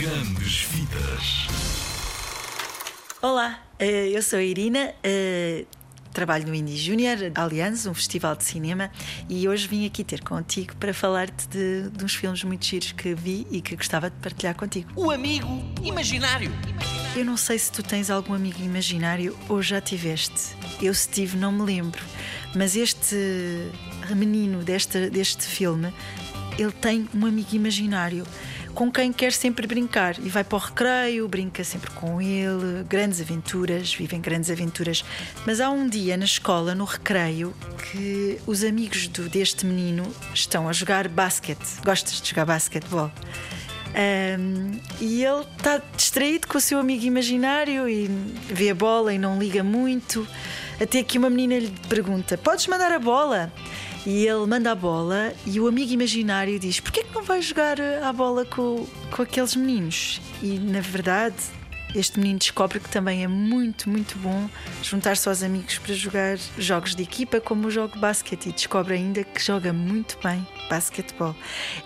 Grandes Vidas. Olá, eh, eu sou a Irina, eh, trabalho no Indie Junior Aliança, um festival de cinema, e hoje vim aqui ter contigo para falar-te de, de uns filmes muito giros que vi e que gostava de partilhar contigo. O amigo imaginário. Eu não sei se tu tens algum amigo imaginário ou já tiveste. Eu, se tive, não me lembro. Mas este menino deste, deste filme, ele tem um amigo imaginário com quem quer sempre brincar e vai para o recreio, brinca sempre com ele, grandes aventuras, vivem grandes aventuras. Mas há um dia na escola, no recreio, que os amigos do, deste menino estão a jogar basquete. Gostas de jogar basquetebol? Um, e ele está distraído com o seu amigo imaginário e vê a bola e não liga muito. Até que uma menina lhe pergunta: Podes mandar a bola? E ele manda a bola e o amigo imaginário diz: Porquê que não vais jogar a bola com, com aqueles meninos? E na verdade, este menino descobre que também é muito, muito bom juntar-se aos amigos para jogar jogos de equipa, como o jogo de basquete, e descobre ainda que joga muito bem basquetebol.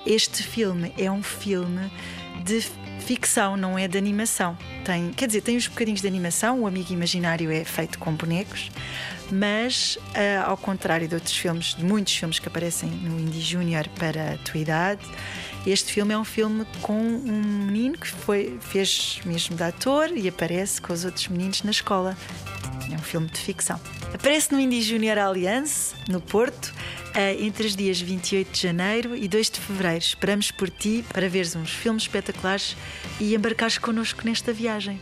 Este filme é um filme de ficção, não é de animação. Tem, quer dizer, tem uns bocadinhos de animação, o amigo imaginário é feito com bonecos, mas uh, ao contrário de outros filmes, de muitos filmes que aparecem no Indie Junior para a tua idade, este filme é um filme com um menino que foi, fez mesmo de ator e aparece com os outros meninos na escola. É um filme de ficção. Aparece no Indie Junior Alliance, no Porto, entre os dias 28 de janeiro e 2 de fevereiro. Esperamos por ti para veres uns filmes espetaculares e embarcares connosco nesta viagem.